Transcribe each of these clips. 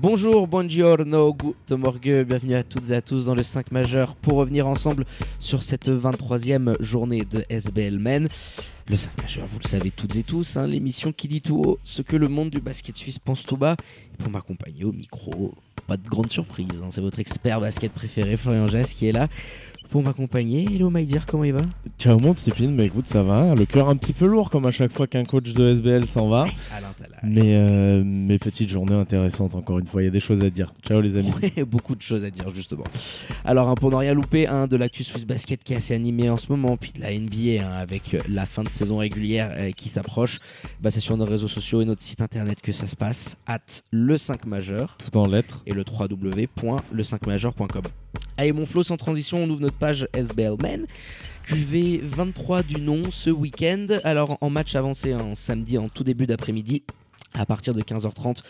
Bonjour, buongiorno, good morgue, bienvenue à toutes et à tous dans le 5 majeur pour revenir ensemble sur cette 23e journée de SBL Men. Le 5 majeur, vous le savez toutes et tous, hein, l'émission qui dit tout haut ce que le monde du basket suisse pense tout bas. Et pour m'accompagner au micro, pas de grande surprise, hein, c'est votre expert basket préféré, Florian qui est là pour m'accompagner. Hello Maïdir, comment il va? Ciao mon petit pin, bah écoute ça va, le cœur un petit peu lourd comme à chaque fois qu'un coach de SBL s'en va. Alain. Mais euh, mes petites journées intéressantes encore une fois, il y a des choses à dire. Ciao les amis. Beaucoup de choses à dire justement. Alors hein, pour ne rien louper, hein, de l'actu Swiss Basket qui est assez animé en ce moment, puis de la NBA hein, avec euh, la fin de saison régulière euh, qui s'approche, bah, c'est sur nos réseaux sociaux et notre site internet que ça se passe, at le 5 majeur Tout en lettres. et le www.le5majeur.com. Allez mon flow sans transition, on ouvre notre page SBL Men. QV 23 du nom ce week-end. Alors en match avancé en samedi en tout début d'après-midi. À partir de 15h30,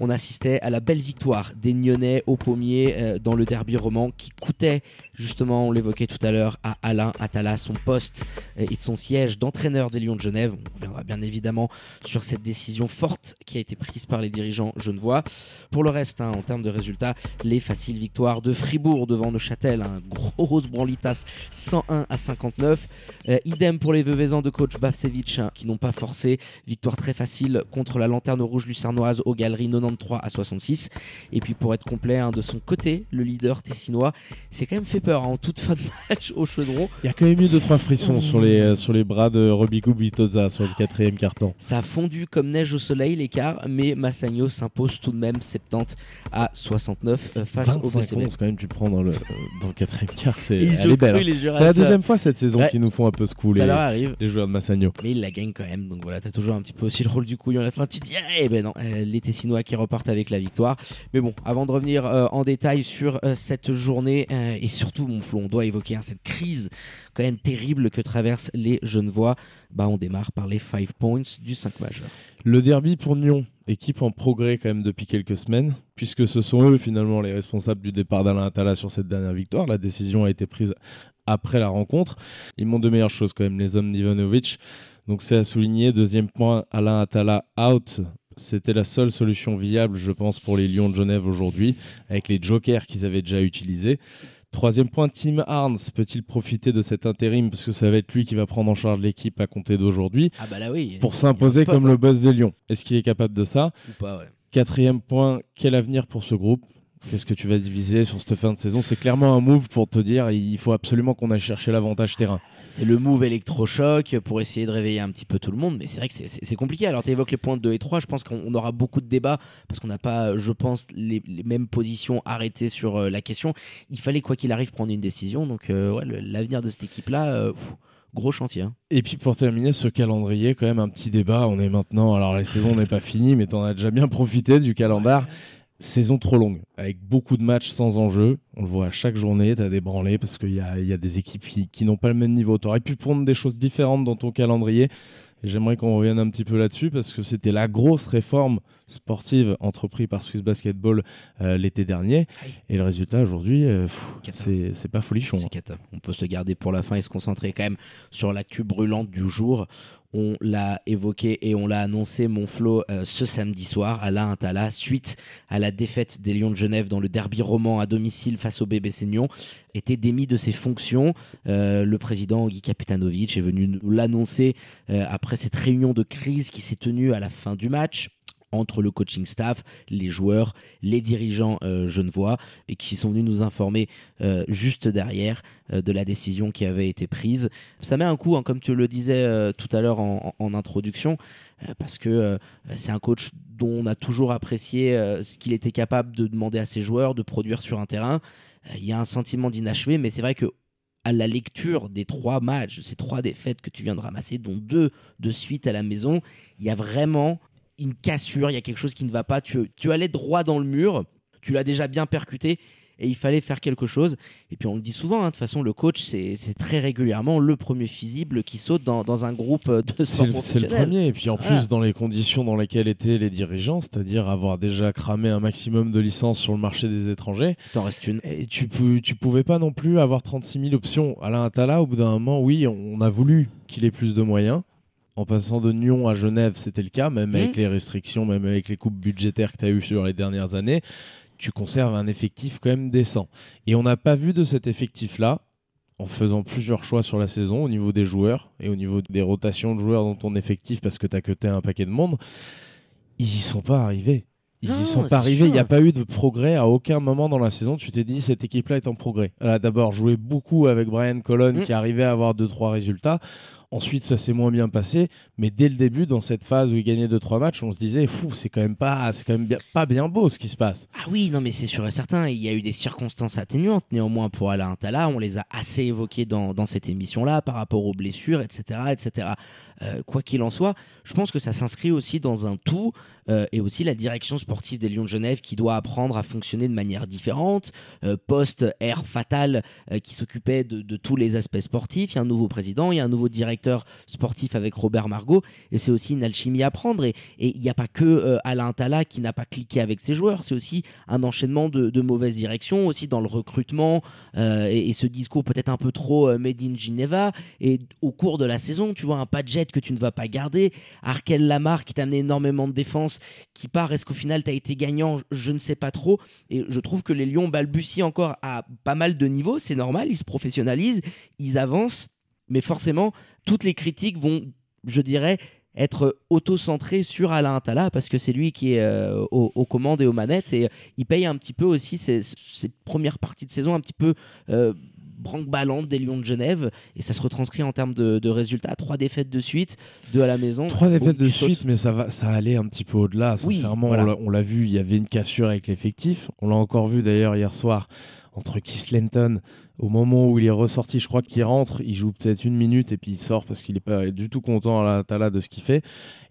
on assistait à la belle victoire des Nyonnais au pommier euh, dans le derby roman qui coûtait, justement, on l'évoquait tout à l'heure, à Alain Attala son poste euh, et son siège d'entraîneur des Lions de Genève. On reviendra bien évidemment sur cette décision forte qui a été prise par les dirigeants genevois. Pour le reste, hein, en termes de résultats, les faciles victoires de Fribourg devant Neuchâtel, un gros branlitas 101 à 59. Euh, idem pour les Veuvezans de coach Bavsevich hein, qui n'ont pas forcé. Victoire très facile contre la lanterne rouge lucernoise aux galeries 93 à 66. Et puis pour être complet, hein, de son côté, le leader tessinois s'est quand même fait peur hein, en toute fin de match au chaudron. Il y a quand même eu deux trois frissons sur les euh, sur les bras de Robico Bitoza sur le quatrième carton. Ça a fondu comme neige au soleil l'écart, mais Massagno s'impose tout de même 70 à 69 euh, face au 25 BCB.11 quand même tu prends dans le euh, dans le quatrième quart, c'est elle est belle. hein. C'est la deuxième fois cette saison Ouais. qu'ils nous font un peu secouer Ça les, les joueurs de Massagno. Mais il la gagne quand même, donc voilà, t'as toujours un petit peu aussi le rôle du couillon à la fin. Tu dis, eh ben non, euh, les Tessinois qui repartent avec la victoire. Mais bon, avant de revenir euh, en détail sur euh, cette journée, et surtout, mon flot, on doit évoquer hein, cette crise quand même terrible que traversent les Genevois. Bah, on démarre par les 5 points du 5 majeur. Le derby pour Nyon, équipe en progrès quand même depuis quelques semaines, puisque ce sont eux finalement les responsables du départ d'Alain Attala sur cette dernière victoire. La décision a été prise après la rencontre. Ils montrent de meilleures choses quand même, les hommes d'Ivanovic. Donc c'est à souligner. Deuxième point, Alain Attala out. C'était la seule solution viable, je pense, pour les Lions de Genève aujourd'hui, avec les jokers qu'ils avaient déjà utilisés. Troisième point, Tim Arns peut-il profiter de cet intérim? Parce que ça va être lui qui va prendre en charge l'équipe à compter d'aujourd'hui Ah bah là oui. pour s'imposer comme hein, le boss des Lions. Est-ce qu'il est capable de ça? Ou pas, ouais. Quatrième point, quel avenir pour ce groupe? Qu'est-ce que tu vas diviser sur cette fin de saison? C'est clairement un move pour te dire il faut absolument qu'on aille chercher l'avantage terrain. C'est le move électrochoc pour essayer de réveiller un petit peu tout le monde, mais c'est vrai que c'est- compliqué. Alors, tu évoques les points 2 et 3, je pense qu'on on aura beaucoup de débats parce qu'on n'a pas, je pense, les, les mêmes positions arrêtées sur euh, la question. Il fallait, quoi qu'il arrive, prendre une décision. Donc, euh, ouais, l'avenir de cette équipe-là, euh, gros chantier. hein. Et puis pour terminer ce calendrier, quand même un petit débat. On est maintenant, alors la saison n'est pas finie, mais t'en as déjà bien profité du calendrier. Saison trop longue, avec beaucoup de matchs sans enjeu. On le voit à chaque journée, t'as des branlés parce qu'il y a, il y a des équipes qui, qui n'ont pas le même niveau. T'aurais pu prendre des choses différentes dans ton calendrier. Et j'aimerais qu'on revienne un petit peu là-dessus parce que c'était la grosse réforme sportive entreprise par Swiss Basketball euh, l'été dernier. Et le résultat aujourd'hui, euh, c'est c'est pas folichon. C'est cata. On peut se garder pour la fin et se concentrer quand même sur l'actu brûlante du jour. On l'a évoqué et on l'a annoncé, mon Flo, euh, ce samedi soir, Alain Attala, suite à la défaite des Lions de Genève dans le derby roman à domicile face au bébé Seignon, était démis de ses fonctions. Euh, le président Guy Kapetanovic est venu nous l'annoncer euh, après cette réunion de crise qui s'est tenue à la fin du match entre le coaching staff, les joueurs, les dirigeants euh, genevois, et qui sont venus nous informer euh, juste derrière euh, de la décision qui avait été prise. Ça met un coup, hein, comme tu le disais euh, tout à l'heure en, introduction, parce que c'est un coach dont on a toujours apprécié ce qu'il était capable de demander à ses joueurs, de produire sur un terrain. Il y a un sentiment d'inachevé, mais c'est vrai que à la lecture des trois matchs, ces trois défaites que tu viens de ramasser, dont deux de suite à la maison, il y a vraiment une cassure, il y a quelque chose qui ne va pas. Tu, tu allais droit dans le mur, tu l'as déjà bien percuté et il fallait faire quelque chose. Et puis on le dit souvent, hein, de toute façon, le coach, c'est très régulièrement le premier fusible qui saute dans, dans un groupe de sport C'est le premier, et puis en Voilà. plus dans les conditions dans lesquelles étaient les dirigeants, c'est-à-dire avoir déjà cramé un maximum de licences sur le marché des étrangers, T'en restes une. et tu, pou- tu pouvais pas non plus avoir 36 000 options. Alain Attala, au bout d'un moment, oui, on a voulu qu'il ait plus de moyens. En passant de Nyon à Genève, c'était le cas, même Mhm. avec les restrictions, même avec les coupes budgétaires que tu as eues sur les dernières années. Tu conserves un effectif quand même décent. Et on n'a pas vu de cet effectif-là, en faisant plusieurs choix sur la saison au niveau des joueurs et au niveau des rotations de joueurs dans ton effectif parce que tu as cuté un paquet de monde, ils y sont pas arrivés. Ils Non, y sont pas arrivés. Il n'y a pas eu de progrès à aucun moment dans la saison. Tu t'es dit cette équipe-là est en progrès. Elle a d'abord joué beaucoup avec Brian Colon Mm. qui arrivait à avoir 2-3 résultats. Ensuite, ça s'est moins bien passé. Mais dès le début, dans cette phase où il gagnait 2-3 matchs, on se disait, c'est quand même pas, c'est quand même bien- pas bien beau ce qui se passe. Ah oui, non, mais c'est sûr et certain. Il y a eu des circonstances atténuantes néanmoins pour Alain Tala. On les a assez évoquées dans, dans cette émission-là par rapport aux blessures, etc. etc. Euh, quoi qu'il en soit, je pense que ça s'inscrit aussi dans un tout euh, et aussi la direction sportive des Lions de Genève qui doit apprendre à fonctionner de manière différente. Euh, Post-Air Fatal euh, qui s'occupait de, tous les aspects sportifs. Il y a un nouveau président, il y a un nouveau directeur sportif avec Robert Margot et c'est aussi une alchimie à prendre. Et il n'y a pas que Alain Tala qui n'a pas cliqué avec ses joueurs, c'est aussi un enchaînement de, mauvaises directions, aussi dans le recrutement et, et ce discours peut-être un peu trop made in Geneva. Et au cours de la saison, tu vois un Padgett que tu ne vas pas garder, Arkel Lamar qui t'a amené énormément de défense, qui part. Est-ce qu'au final tu as été gagnant? Je ne sais pas trop. Et je trouve que les Lions balbutient encore à pas mal de niveaux. C'est normal, ils se professionnalisent, ils avancent, mais forcément toutes les critiques vont, je dirais, être auto-centré sur Alain Attala parce que c'est lui qui est euh, aux, commandes et aux manettes et il paye un petit peu aussi ses, ses premières parties de saison un petit peu euh, branque-ballante des Lions de Genève et ça se retranscrit en termes de, de résultats. Trois défaites de suite, deux à la maison. Trois défaites de sautes. suite, mais ça, va, ça allait un petit peu au-delà. Oui, Sincèrement, voilà. on l'a- on l'a vu, il y avait une cassure avec l'effectif. On l'a encore vu d'ailleurs hier soir entre Keith Lenton. Au moment où il est ressorti, je crois qu'il rentre, il joue peut-être une minute et puis il sort parce qu'il n'est pas du tout content à la Tala de ce qu'il fait.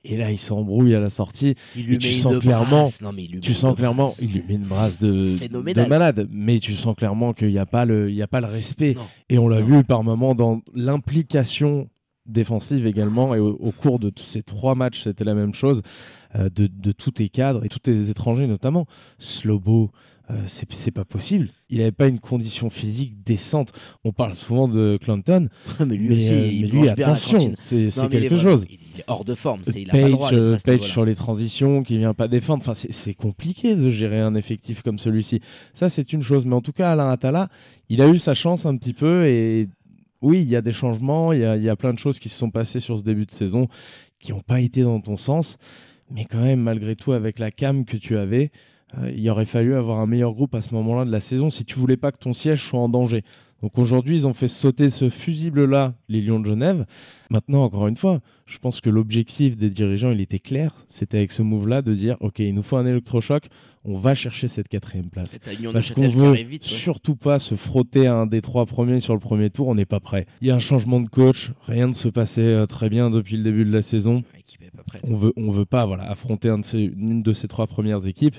Et là, il s'embrouille à la sortie. Il lui et tu sens clairement- brasse. Non, mais il lui met Tu une sens clairement, brasse. il lui met une brasse de, malade, mais tu sens clairement qu'il n'y a, pas le- il y a pas le respect. Non. Et on l'a vu par moments dans l'implication défensive également. Et au, au cours de ces trois matchs, c'était la même chose euh, de, de tous tes cadres et tous tes étrangers notamment. Slobo, euh, c'est pas possible. Il n'avait pas une condition physique décente. On parle souvent de Clanton, mais lui mais, aussi, euh, il mais lui, la attention, c'est il est quelque chose. Il est hors de forme. c'est- Il a pas le Page, droit euh, ce Page sur les transitions, qui vient pas défendre. Enfin, c'est- compliqué de gérer un effectif comme celui-ci. Ça, c'est une chose. Mais en tout cas, Alain Attala, il a eu sa chance un petit peu. Et oui, il y a des changements. Il y a, il y a plein de choses qui se sont passées sur ce début de saison qui n'ont pas été dans ton sens. Mais quand même, malgré tout, avec la cam que tu avais, euh, il aurait fallu avoir un meilleur groupe à ce moment-là de la saison si tu voulais pas que ton siège soit en danger. Donc aujourd'hui, ils ont fait sauter ce fusible-là, les Lions de Genève. Maintenant, encore une fois, je pense que l'objectif des dirigeants, il était clair. C'était avec ce move-là de dire, OK, il nous faut un électrochoc, on va chercher cette quatrième place. Parce qu'on veut arrive vite. ouais. surtout pas se frotter à un des trois premiers sur le premier tour, on n'est pas prêt. Il y a un changement de coach, rien ne se passait euh, très bien depuis le début de la saison. Pas prête. On veut, on veut pas voilà, affronter un de ces- une de ces trois premières équipes.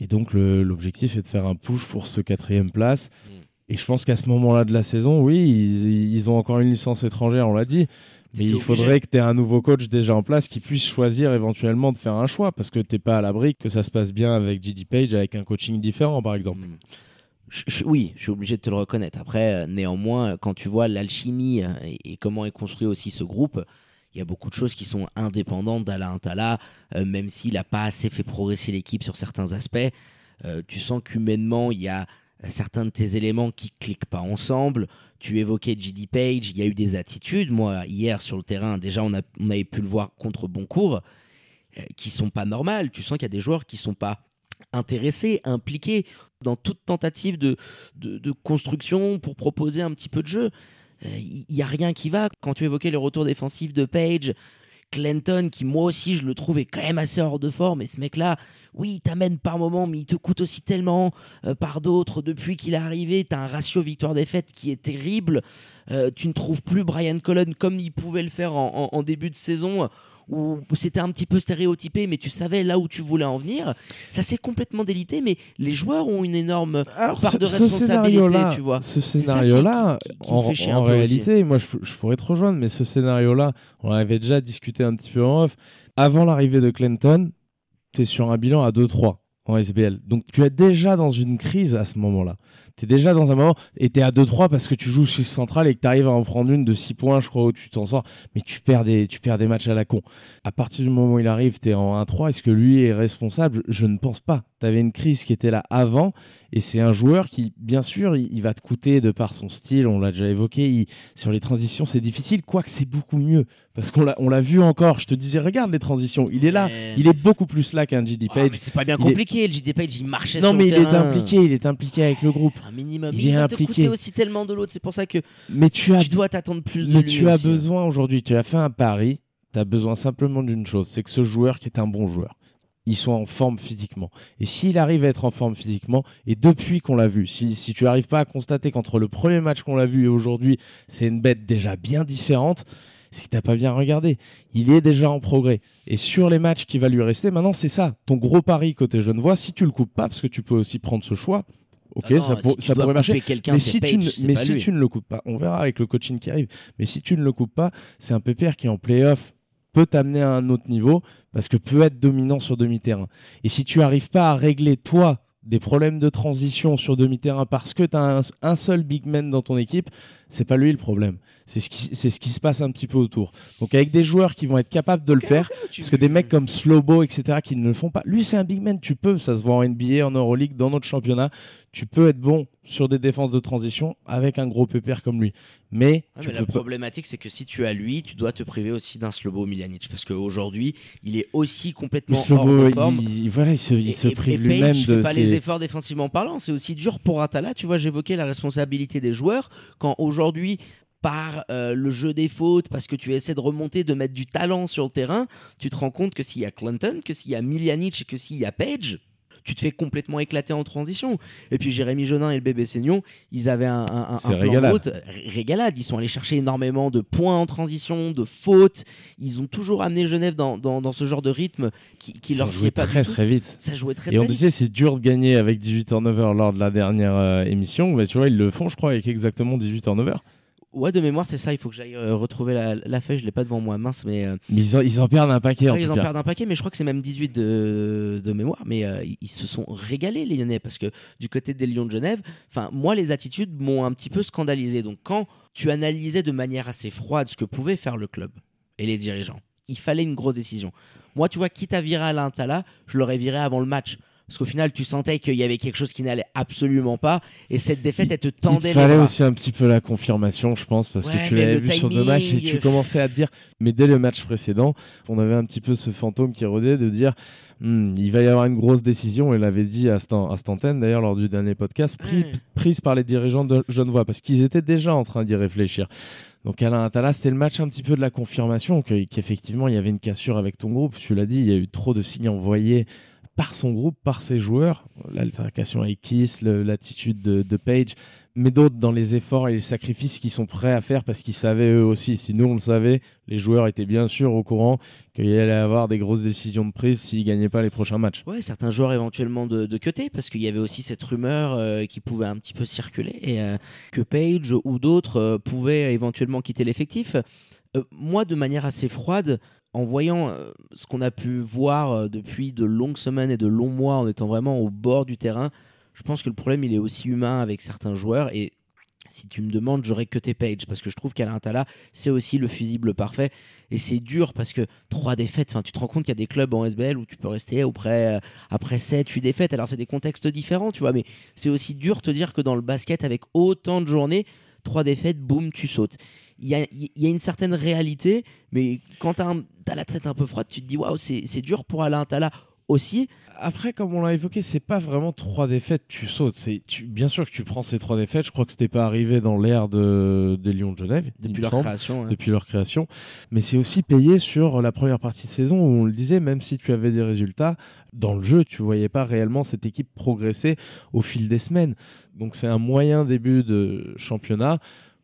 Et donc l'objectif est de faire un push pour ce quatrième place. Mm. Et je pense qu'à ce moment-là de la saison, oui, ils, ils ont encore une licence étrangère, on l'a dit. Mais il faudrait obligé. que tu aies un nouveau coach déjà en place qui puisse choisir éventuellement de faire un choix parce que t'es pas à l'abri que ça se passe bien avec JD Page, avec un coaching différent par exemple. Mm. Je- je- oui, je suis obligé de te le reconnaître. Après, euh, néanmoins, quand tu vois l'alchimie euh, et, et comment est construit aussi ce groupe, il y a beaucoup de choses qui sont indépendantes d'Alain Tala, euh, même s'il n'a pas assez fait progresser l'équipe sur certains aspects. Euh, tu sens qu'humainement, il y a certains de tes éléments qui cliquent pas ensemble. Tu évoquais JD Page, il y a eu des attitudes. Moi, hier sur le terrain, déjà, on, avait pu le voir contre Boncourt, euh, qui sont pas normales. Tu sens qu'il y a des joueurs qui sont pas intéressés, impliqués dans toute tentative de construction pour proposer un petit peu de jeu. Il n'y a rien qui va. Quand tu évoquais le retour défensif de Page, Clinton, qui moi aussi je le trouve est quand même assez hors de forme, et ce mec-là, oui, il t'amène par moment, mais il te coûte aussi tellement euh, par d'autres. Depuis qu'il est arrivé, tu as un ratio victoire-défaite qui est terrible. Euh, tu ne trouves plus Brian Colon comme il pouvait le faire en début de saison. Où c'était un petit peu stéréotypé, mais tu savais là où tu voulais en venir. Ça s'est complètement délité, mais les joueurs ont une énorme part ce- de ce responsabilité, scénario-là- tu vois. Ce scénario-là, en, réalité, moi je, je pourrais te rejoindre, mais ce scénario-là, on avait déjà discuté un petit peu en off. Avant l'arrivée de Clinton, tu es sur un bilan à 2-3 en SBL. Donc tu es déjà dans une crise à ce moment-là. Tu es déjà dans un moment et tu es à 2-3 parce que tu joues 6 central et que tu arrives à en prendre une de 6 points, je crois, où tu t'en sors, mais tu perds, des, tu perds des matchs à la con. À partir du moment où il arrive, tu es en 1-3. Est-ce que lui est responsable? Je ne pense pas. Tu avais une crise qui était là avant et c'est un joueur qui, bien sûr, il, il va te coûter de par son style, on l'a déjà évoqué. il- sur les transitions, c'est difficile, quoique c'est beaucoup mieux. Parce qu'on l'a, on l'a vu encore. Je te disais, regarde les transitions. Il est là. Il est beaucoup plus là qu'un GD Ah, Page. mais c'est pas bien est- compliqué. Le JD Page, il marchait non, sur mais le il est impliqué. Il est impliqué avec le groupe. Un minimum. Il Il, est va impliqué. te coûter aussi tellement de l'autre. C'est pour ça que Mais tu as, tu dois t'attendre plus de mais lui tu as aussi. hein. besoin aujourd'hui. Tu as fait un pari. Tu as besoin simplement d'une chose. C'est que ce joueur qui est un bon joueur, il soit en forme physiquement. Et s'il arrive à être en forme physiquement, et depuis qu'on l'a vu, si, si tu n'arrives pas à constater qu'entre le premier match qu'on l'a vu et aujourd'hui, c'est une bête déjà bien différente, c'est que t'as pas bien regardé. Il est déjà en progrès. Et sur les matchs qui va lui rester, maintenant c'est ça. Ton gros pari côté Genevois, si tu le coupes pas, parce que tu peux aussi prendre ce choix, ok, Ah non, ça, pour- pourrait marcher. Mais si, tu, ne, c'est mais pas si lui. tu ne le coupes pas, on verra avec le coaching qui arrive. Mais si tu ne le coupes pas, c'est un pépère qui en playoff peut t'amener à un autre niveau parce que peut être dominant sur demi-terrain. Et si tu arrives pas à régler toi des problèmes de transition sur demi-terrain parce que tu as un, un seul big man dans ton équipe, c'est pas lui le problème. C'est ce, qui, c'est ce qui se passe un petit peu autour. Donc avec des joueurs qui vont être capables de le faire, parce que des mecs comme Slobo, etc., qui ne le font pas. Lui, c'est un big man. Tu peux, ça se voit en NBA, en Euroleague, dans notre championnat. Tu peux être bon sur des défenses de transition avec un gros pépère comme lui. Mais, Ouais, tu mais la peux pas- problématique, c'est que si tu as lui, tu dois te priver aussi d'un Slobo Miljanic. Parce qu'aujourd'hui, il est aussi complètement Mais hors Slobo, de forme. il, il- voilà, il se, il Et- se et- prive lui-même fait de pas ses- les efforts défensivement parlant. C'est aussi dur pour Atala. Tu vois, j'évoquais la responsabilité des joueurs. Quand aujourd'hui, par euh, le jeu des fautes, parce que tu essaies de remonter, de mettre du talent sur le terrain, tu te rends compte que s'il y a Clinton, que s'il y a Miljanic que s'il y a Page, tu te fais complètement éclater en transition. Et puis Jérémy Jonin et le bébé Seignon, ils avaient un, un, plan de régalade. route, ré- régalade. Ils sont allés chercher énormément de points en transition, de fautes. Ils ont toujours amené Genève dans, dans, dans ce genre de rythme qui, leur jouait pas très très vite. Ça jouait très Et on très disait c'est dur de gagner avec 18 turnovers lors de la dernière euh, émission. Mais tu vois, ils le font, je crois, avec exactement 18 turnovers. Ouais, de mémoire, c'est ça. Il faut que j'aille euh, retrouver la, la feuille. Je l'ai pas devant moi, mince, mais euh, Mais ils en, ils en perdent un paquet en ouais, ils tout en cas. perdent un paquet. Mais je crois que c'est même 18 de, de mémoire. Mais euh, ils- ils se sont régalés les Lyonnais parce que du côté des Lions de Genève, enfin moi les attitudes m'ont un petit peu scandalisé. Donc quand tu analysais de manière assez froide ce que pouvait faire le club et les dirigeants, il fallait une grosse décision. Moi, tu vois, quitte à virer Alain Tala, je l'aurais viré avant le match. Parce qu'au final, tu sentais qu'il y avait quelque chose qui n'allait absolument pas. Et cette défaite, elle te Il tendait te les fallait bras. aussi un petit peu la confirmation, je pense, parce Ouais, que tu l'avais vu sur deux matchs et tu euh, commençais à te dire. Mais dès le match précédent, on avait un petit peu ce fantôme qui rôdait de dire Hmm, il va y avoir une grosse décision. Il l'avait dit à cette, à cette antenne, d'ailleurs, lors du dernier podcast, pris- prise par les dirigeants de Genevois, parce qu'ils étaient déjà en train d'y réfléchir. Donc Alain Attala, c'était le match un petit peu de la confirmation que- qu'effectivement il y avait une cassure avec ton groupe. Tu l'as dit, il y a eu trop de signes envoyés par son groupe, par ses joueurs. L'altercation avec Kiss, l'attitude de, Page, mais d'autres dans les efforts et les sacrifices qu'ils sont prêts à faire parce qu'ils savaient eux aussi. Si nous on le savait, les joueurs étaient bien sûr au courant qu'il allait avoir des grosses décisions de prise s'ils gagnaient pas les prochains matchs. Ouais, certains joueurs éventuellement de, de cutter, parce qu'il y avait aussi cette rumeur euh, qui pouvait un petit peu circuler, et euh, que Page ou d'autres euh, pouvaient éventuellement quitter l'effectif. Moi, de manière assez froide, en voyant euh, ce qu'on a pu voir euh, depuis de longues semaines et de longs mois, en étant vraiment au bord du terrain, je pense que le problème, il est aussi humain avec certains joueurs, et si tu me demandes, j'aurais que tes Page, parce que je trouve qu'Alain Tala, c'est aussi le fusible parfait. Et c'est dur parce que trois défaites, enfin, tu te rends compte qu'il y a des clubs en SBL où tu peux rester après, euh, après 7, 8 défaites. Alors, c'est des contextes différents, tu vois, mais c'est aussi dur de te dire que dans le basket, avec autant de journées, trois défaites, boum, tu sautes. Il y a, il y a une certaine réalité, mais quand tu as, la tête un peu froide, tu te dis, waouh, c'est dur pour Alain Tala aussi. Après, comme on l'a évoqué, c'est pas vraiment trois défaites, tu sautes. C'est, bien sûr que tu prends ces trois défaites. Je crois que c'était pas arrivé dans l'ère de, des Lions de Genève, Depuis leur semble. création. depuis leur création. Mais c'est aussi payé sur la première partie de saison où on le disait, même si tu avais des résultats, dans le jeu, tu voyais pas réellement cette équipe progresser au fil des semaines. Donc c'est un moyen début de championnat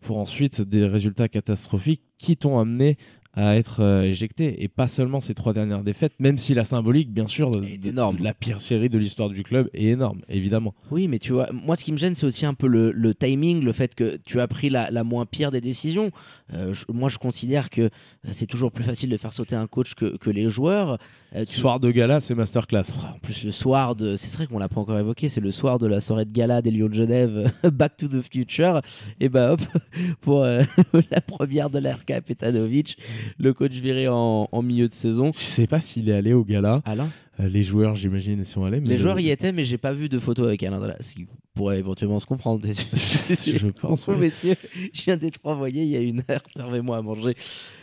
pour ensuite des résultats catastrophiques qui t'ont amené à être euh, éjecté. Et pas seulement ces trois dernières défaites, même si la symbolique, bien sûr, de, Est énorme. de la pire série de l'histoire du club est énorme, évidemment. Oui, mais tu vois, moi ce qui me gêne, c'est aussi un peu le, le timing, le fait que tu as pris la, la moins pire des décisions. Euh, je- moi, je considère que euh, c'est toujours plus facile de faire sauter un coach que, que les joueurs. Euh, tu- Soir de gala, c'est masterclass. En plus, le soir de. C'est vrai qu'on l'a pas encore évoqué, c'est le soir de la soirée de gala des Lions de Genève, Back to the Future. Et bah hop, pour la première de l'RK Petanovic, le coach viré en, en milieu de saison. Je sais pas s'il est allé au gala. Alain Euh, les joueurs, j'imagine, sont allés. mais Les le- joueurs y étaient, mais j'ai pas vu de photo avec Alain Dallas, ce qui pourrait éventuellement se comprendre. Je pense, ouais. messieurs, je viens d'être envoyé il y a une heure, servez-moi à manger.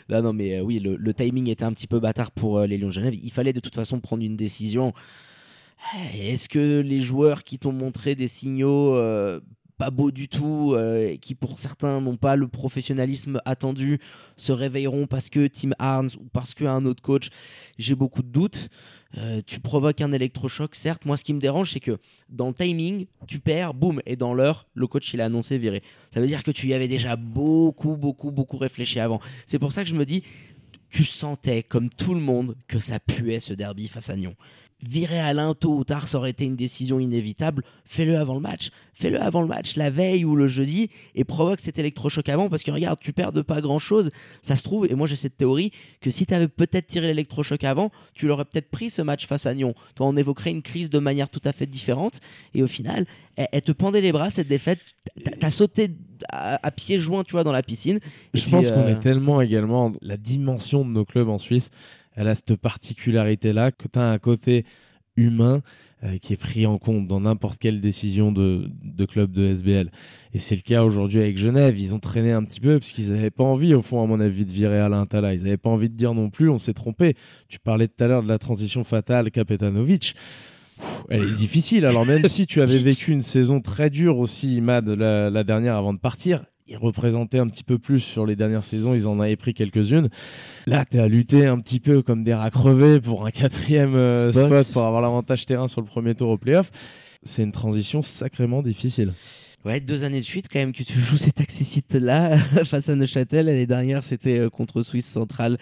Là, non, mais euh, oui, le, le timing était un petit peu bâtard pour euh, les Lions de Genève. Il fallait de toute façon prendre une décision. Eh, Est-ce que les joueurs qui t'ont montré des signaux pas du tout, euh, qui pour certains n'ont pas le professionnalisme attendu, se réveilleront parce que Tim Harns ou parce qu'un autre coach J'ai beaucoup de doutes. Euh, tu provoques un électrochoc, certes. Moi, ce qui me dérange, c'est que dans le timing, tu perds, boum, et dans l'heure, le coach il a annoncé viré. Ça veut dire que tu y avais déjà beaucoup, beaucoup, beaucoup réfléchi avant. C'est pour ça que je me dis, tu sentais, comme tout le monde, que ça puait ce derby face à Nyon. Virer Alain tôt ou tard, ça aurait été une décision inévitable. Fais-le avant le match. Fais-le avant le match, la veille ou le jeudi, et provoque cet électrochoc avant, parce que regarde, tu perds de pas grand-chose. Ça se trouve, et moi j'ai cette théorie, que si tu avais peut-être tiré l'électrochoc avant, tu l'aurais peut-être pris ce match face à Nyon. Toi, on évoquerait une crise de manière tout à fait différente, et au final, elle, elle te pendait les bras, cette défaite. T'as- sauté à, à pieds joints, tu vois, dans la piscine. Et Je puis, pense qu'on euh, est tellement également. La dimension de nos clubs en Suisse, elle a cette particularité-là que tu as un côté humain euh, qui est pris en compte dans n'importe quelle décision de, de club de SBL. Et c'est le cas aujourd'hui avec Genève. Ils ont traîné un petit peu parce qu'ils n'avaient pas envie, au fond, à mon avis, de virer Alain Tala. Ils n'avaient pas envie de dire non plus, on s'est trompé. Tu parlais tout à l'heure de la transition fatale Kapetanovic. Elle est difficile. Alors même si tu avais vécu une saison très dure aussi, Imad, la, la dernière avant de partir, ils représentaient un petit peu plus sur les dernières saisons, ils en avaient pris quelques-unes. Là, tu à lutter un petit peu comme des rats crevés pour un quatrième euh, Spot. spot. pour avoir l'avantage terrain sur le premier tour au playoff. C'est une transition sacrément difficile. Ouais, deux années de suite quand même que tu joues cet accessite-là face à Neuchâtel. L'année dernière, c'était euh, contre Suisse Centrale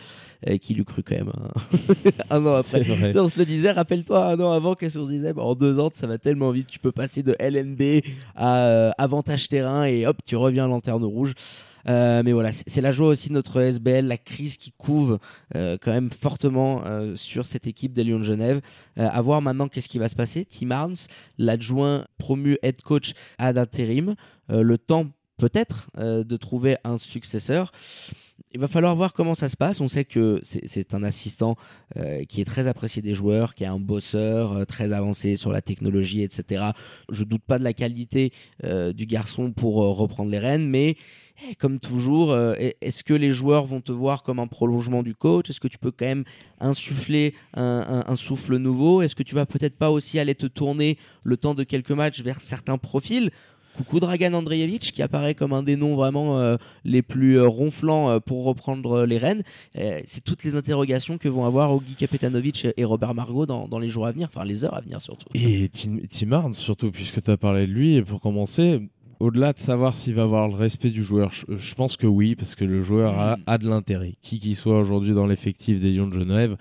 euh, qui l'eut cru quand même hein. un an après. vrai. Tu sais, on se le disait, rappelle-toi, un an avant, qu'est-ce qu'on se disait? Bah, En deux ans, ça va tellement vite. Tu peux passer de LNB à euh, avantage terrain et hop, tu reviens lanterne rouge. Euh, mais voilà, c'est la joie aussi de notre SBL, la crise qui couve euh, quand même fortement euh, sur cette équipe des Lions de Genève. À voir maintenant qu'est-ce qui va se passer. Tim Arns, l'adjoint promu head coach ad intérim, le temps peut-être de trouver un successeur. Il va falloir voir comment ça se passe. On sait que c'est un assistant euh, qui est très apprécié des joueurs, qui est un bosseur euh, très avancé sur la technologie, etc. Je doute pas de la qualité euh, du garçon pour reprendre les rênes, mais eh, comme toujours, est-ce que les joueurs vont te voir comme un prolongement du coach? Est-ce que tu peux quand même insuffler un, un- un souffle nouveau? Est-ce que tu vas peut-être pas aussi aller te tourner le temps de quelques matchs vers certains profils? Coucou Dragan Andreevich qui apparaît comme un des noms vraiment euh, les plus euh, ronflants euh, pour reprendre les rênes. C'est toutes les interrogations que vont avoir Ogi Kapetanovic et Robert Margot dans, les jours à venir, enfin les heures à venir surtout. Et Tim, Arns, surtout, puisque tu as parlé de lui, et pour commencer, au-delà de savoir s'il va avoir le respect du joueur, je, je pense que oui, parce que le joueur a, Mm. a de l'intérêt. Qui qu'il soit aujourd'hui dans l'effectif des Lions de Genève,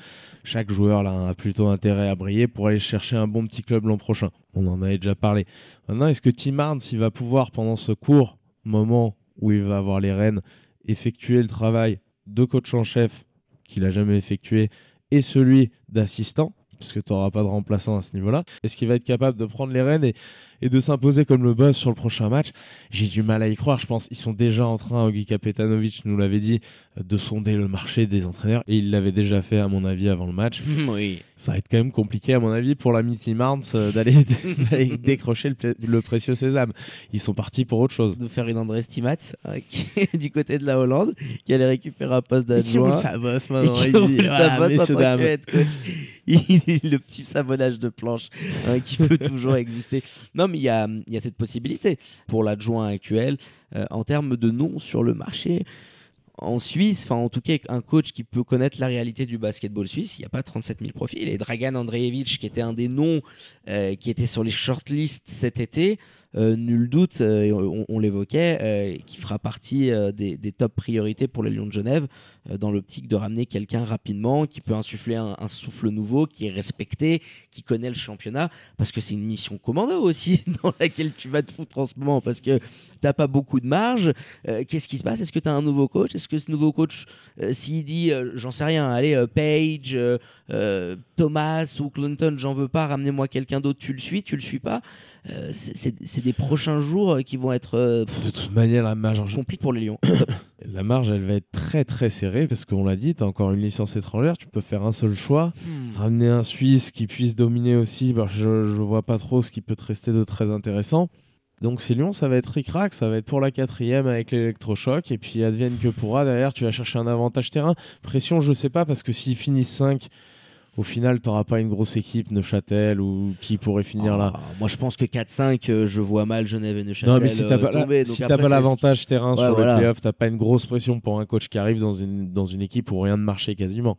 chaque joueur là, a plutôt intérêt à briller pour aller chercher un bon petit club l'an prochain. On en avait déjà parlé. Maintenant, est-ce que Tim Arns, il va pouvoir, pendant ce court moment où il va avoir les rênes, effectuer le travail de coach en chef qu'il a jamais effectué et celui d'assistant parce que tu n'auras pas de remplaçant à ce niveau-là. Est-ce qu'il va être capable de prendre les rênes et, et de s'imposer comme le boss sur le prochain match J'ai du mal à y croire. Je pense qu'ils sont déjà en train, Ogi Kapetanovic nous l'avait dit, de sonder le marché des entraîneurs. Et il l'avait déjà fait, à mon avis, avant le match. oui. Ça va être quand même compliqué, à mon avis, pour la Tim Arns euh, d'aller décrocher le, précieux sésame. Ils sont partis pour autre chose. de faire une André Stimats euh, qui est du côté de la Hollande qui allait récupérer un poste d'adjoint bosse et qui sa bosse en messieurs, tant que dames. head coach. Il- le petit savonnage de planche hein, qui peut toujours exister. Non, il y a, cette possibilité pour l'adjoint actuel euh, en termes de nom sur le marché. En Suisse, enfin en tout cas un coach qui peut connaître la réalité du basketball suisse, il n'y a pas 37 000 profils. Et Dragan Andreevich, qui était un des noms euh, qui était sur les shortlists cet été, nul doute, euh, on, l'évoquait, euh, qui fera partie euh, des, top priorités pour les Lions de Genève. euh, dans l'optique de ramener quelqu'un rapidement qui peut insuffler un, souffle nouveau, qui est respecté, qui connaît le championnat, parce que c'est une mission commando aussi dans laquelle tu vas te foutre en ce moment, parce que t'as pas beaucoup de marge. Euh, Qu'est-ce qui se passe? Est-ce que tu as un nouveau coach? Est-ce que ce nouveau coach, euh, s'il dit, euh, j'en sais rien, allez, euh, Page, euh, euh, Thomas ou Clinton, j'en veux pas, ramenez-moi quelqu'un d'autre, tu le suis, tu le suis pas Euh, c'est- des prochains jours euh, qui vont être euh, pff, De toute manière, la marge, compliqués pour les Lions. la marge, elle va être très très serrée parce qu'on l'a dit, tu as encore une licence étrangère, tu peux faire un seul choix. Ramener un Suisse qui puisse dominer aussi, bah, je, je vois pas trop ce qui peut te rester de très intéressant. Donc c'est Lyon, ça va être ric-rac, ça va être pour la quatrième avec l'électrochoc, et puis advienne que pourra, derrière tu vas chercher un avantage terrain. Pression, je sais pas, parce que s'ils finissent 5, au final t'auras pas une grosse équipe, Neuchâtel, ou qui pourrait finir là. Ah, moi, je pense que 4-5, euh, je vois mal Genève et Neuchâtel Non mais si t'as euh, pas, la- si t'as pas l'avantage terrain Ouais, sur voilà. le playoff, t'as pas une grosse pression pour un coach qui arrive dans une, dans une équipe où rien ne marchait quasiment.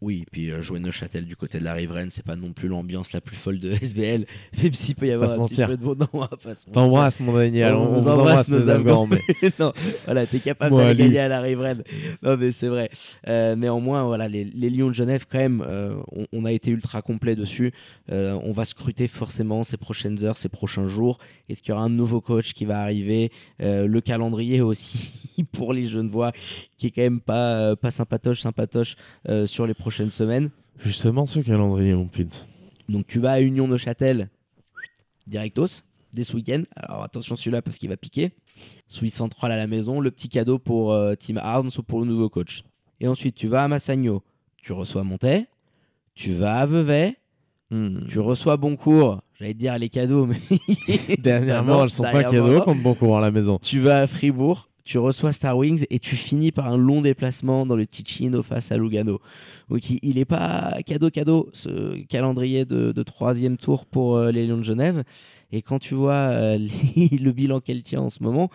Oui, puis euh, jouer Neuchâtel du côté de la riveraine, c'est pas non plus l'ambiance la plus folle de SBL, même s'il peut y avoir un petit peu de bon. Non, on va pas se mentir. T'embrasses mon Daniel, on, vous embrasse, embrasse nos Afghans, mais non, voilà, t'es capable d'aller gagner à la riveraine. Non, mais c'est vrai. Euh, néanmoins, voilà, les, les Lions de Genève, quand même, euh, on, on a été ultra complet dessus. On va scruter forcément ces prochaines heures, ces prochains jours. Est-ce qu'il y aura un nouveau coach qui va arriver? Le calendrier aussi pour les Genevois, qui est quand même pas, pas sympatoche, sympatoche sur les prochaines semaines. justement ce calendrier, mon pint. Donc tu vas à Union Neuchâtel, directos, dès ce week-end. Alors attention celui-là parce qu'il va piquer. Swiss central à la maison, le petit cadeau pour euh, Tim Arns ou pour le nouveau coach. Et ensuite tu vas à Massagno, tu reçois Montet, tu vas à Vevey, tu reçois Boncourt. J'allais te dire les cadeaux, mais Dernièrement, elles sont pas cadeaux comme bon courant à la maison. tu vas à Fribourg, tu reçois Star Wings et tu finis par un long déplacement dans le Ticino face à Lugano. Donc il- n'est pas cadeau cadeau ce calendrier de, de troisième tour pour euh, les Lions de Genève. Et quand tu vois euh, le bilan qu'elle tient en ce moment,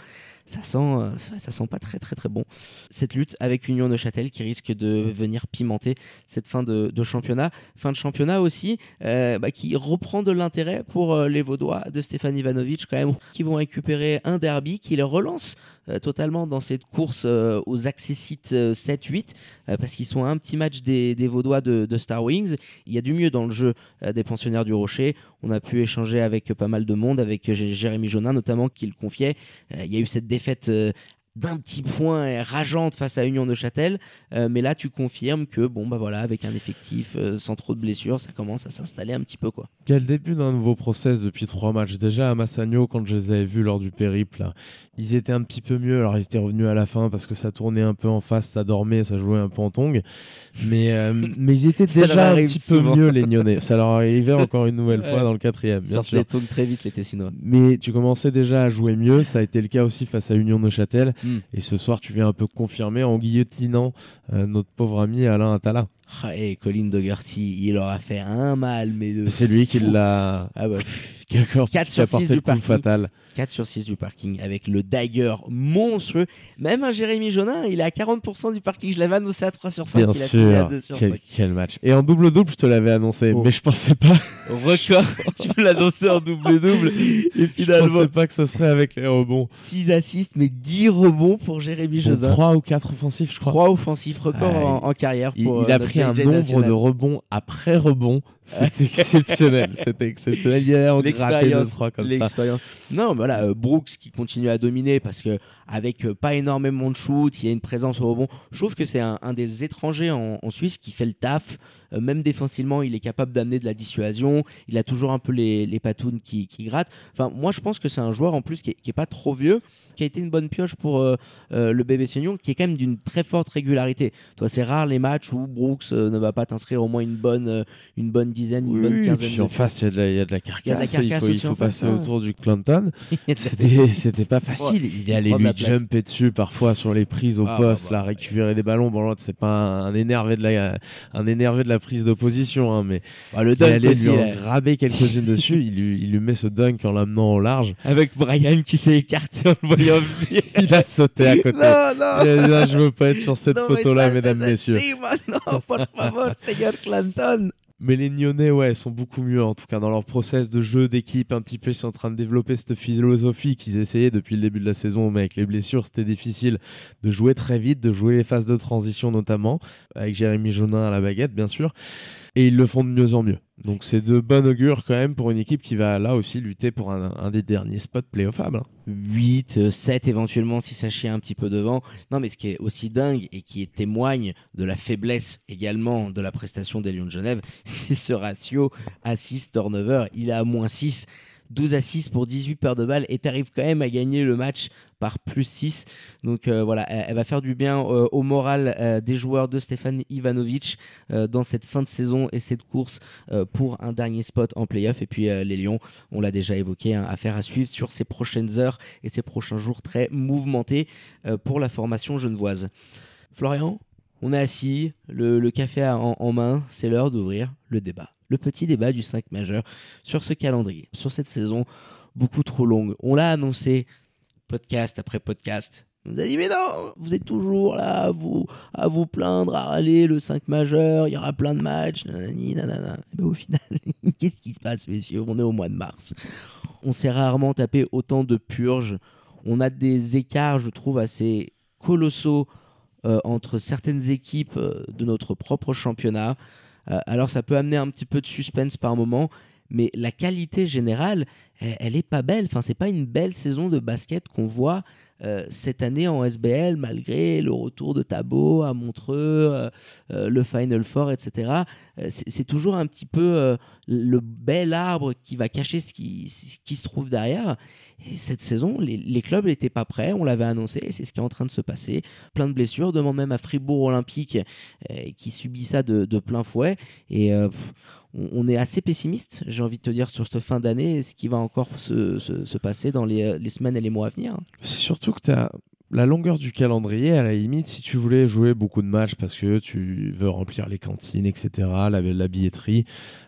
ça sent, euh, ça sent pas très très très bon. Cette lutte avec Union Neuchâtel qui risque de venir pimenter cette fin de, de championnat. Fin de championnat aussi bah, qui reprend de l'intérêt pour les Vaudois de Stéphane Ivanovic quand même, qui vont récupérer un derby qui les relance totalement dans cette course euh, aux accessites 7-8 euh, parce qu'ils sont un petit match des, Vaudois de, Star Wings. Il y a du mieux dans le jeu euh, des pensionnaires du Rocher. On a pu échanger avec pas mal de monde, avec euh, Jérémy Jonin notamment qui le confiait. Euh, il y a eu cette défaite euh, d'un petit point rageante face à Union de Châtel, Euh, mais là tu confirmes que bon bah voilà avec un effectif euh, sans trop de blessures, ça commence à s'installer un petit peu quoi. Quel début d'un nouveau process depuis trois matchs? Déjà à Massagno, quand je les avais vus lors du périple, là, ils étaient un petit peu mieux. Alors ils étaient revenus à la fin parce que ça tournait un peu en face, ça dormait, ça jouait un peu en tongue. Mais, euh, mais ils étaient déjà un petit peu mieux les Nyonnais. Ça leur arrivait encore une nouvelle fois dans le quatrième, bien sûr. les taux très vite les Tessinois. Mais tu commençais déjà à jouer mieux, ça a été le cas aussi face à Union Neuchâtel. Mm. Et ce soir, tu viens un peu confirmer en guillotinant euh, notre pauvre ami Alain Attala. Ah, et Colin Dougherty, il aura fait un mal, mais de C'est lui qui l'a Ah bah, qui a encore- Quatre qui sur a six porté du le coup parking. fatal. 4 sur 6 du parking avec le dagger monstrueux. Même un Jérémy Jonin, il est à 40% du parking. Je l'avais annoncé à 3 sur 5. Bien il a à sûr. 2 sur Quel, 5. quel match. Et en double-double, je te l'avais annoncé, Oh. mais je pensais pas, Record, tu peux l'annoncer en double-double. Et je finalement, pensais pas que ce serait avec les rebonds. 6 assists, mais 10 rebonds pour Jérémy Bon, Jonin. 3 ou 4 offensifs, je crois. 3 offensifs, record Ah, en, en carrière. Il, Pour, il euh, a pris un nombre national. de rebonds après rebond. C'était exceptionnel. C'était exceptionnel. Il a en gratté deux, trois comme ça. Non, mais voilà, euh, Brooks qui continue à dominer parce que avec euh, pas énormément de shoot, il y a une présence au rebond. Je trouve que c'est un, un des étrangers en, en Suisse qui fait le taf. Euh, même défensivement, il est capable d'amener de la dissuasion. Il a toujours un peu les, les patounes qui, qui grattent. Enfin, moi, je pense que c'est un joueur en plus qui est, qui est pas trop vieux, qui a été une bonne pioche pour euh, euh, le bébé Seignon, qui est quand même d'une très forte régularité. Toi, c'est rare les matchs où Brooks ne va pas t'inscrire au moins une bonne, une bonne dizaine, une bonne quinzaine puis en face, il y, a de la- il y a de la carcasse. Il la carcasse faut, il aussi faut en face, passer autour du Clanton. C'était pas facile. Il allait prend de lui. Jumper dessus parfois sur les prises au Ah, poste, bah, bah, là, récupérer des ballons. Bon, l'autre, c'est pas un, énervé de la, un énervé de la prise d'opposition, hein, mais Bah, le il dunk allait aussi, lui en graber quelques-unes dessus. Il lui, il lui met ce dunk en l'amenant au large. avec Brian qui s'est écarté en le voyant venir. Il a sauté à côté. non, Il non. a dit, Ah, je veux pas être sur cette Non, photo-là, mesdames, messieurs. Si, maintenant, por favor, señor Clanton. Mais les Nyonnais, ouais, sont beaucoup mieux, en tout cas, dans leur process de jeu d'équipe, un petit peu, ils sont en train de développer cette philosophie qu'ils essayaient depuis le début de la saison, mais avec les blessures, c'était difficile de jouer très vite, de jouer les phases de transition notamment, avec Jérémy Jonin à la baguette, bien sûr et ils le font de mieux en mieux. Donc c'est de bon augure quand même pour une équipe qui va là aussi lutter pour un, des derniers spots playoffables. 8, 7 éventuellement si ça chie un petit peu devant. Non mais ce qui est aussi dingue et qui témoigne de la faiblesse également de la prestation des Lions de Genève, c'est ce ratio assist turnover. Il est à moins 6. 12 à 6 pour 18 paires de balles et t'arrives quand même à gagner le match par plus 6. Donc euh, voilà, elle, va faire du bien euh, au moral euh, des joueurs de Stéphane Ivanovic dans cette fin de saison et cette course pour un dernier spot en playoff. Et puis les Lions, on l'a déjà évoqué, hein, affaire à suivre sur ces prochaines heures et ces prochains jours très mouvementés pour la formation genevoise. Florian, on est assis, le, café en main, c'est l'heure d'ouvrir le débat le petit débat du 5 majeur sur ce calendrier, sur cette saison beaucoup trop longue. On l'a annoncé podcast après podcast. On nous a dit mais non, vous êtes toujours là à vous, à vous plaindre, à râler le 5 majeur, il y aura plein de matchs, nanana. Mais au final, qu'est-ce qui se passe messieurs? On est au mois de mars. On s'est rarement tapé autant de purges. On a des écarts, je trouve, assez colossaux euh, entre certaines équipes euh, de notre propre championnat. Euh, alors ça peut amener un petit peu de suspense par moment, mais la qualité générale, elle, n'est est pas belle. Enfin, c'est pas une belle saison de basket qu'on voit euh, cette année en SBL, malgré le retour de Tabo à Montreux, euh, le Final Four, etc. c'est toujours un petit peu le bel arbre qui va cacher ce qui, se trouve derrière. Et cette saison, les, clubs n'étaient pas prêts, on l'avait annoncé, c'est ce qui est en train de se passer. Plein de blessures, demande même à Fribourg Olympique euh, qui subit ça de, plein fouet. Et euh, on, est assez pessimiste, j'ai envie de te dire, sur cette fin d'année, ce qui va encore se, passer dans les, les, semaines et les mois à venir. C'est surtout que tu as la longueur du calendrier, à la limite, si tu voulais jouer beaucoup de matchs parce que tu veux remplir les cantines, etc., la, la billetterie,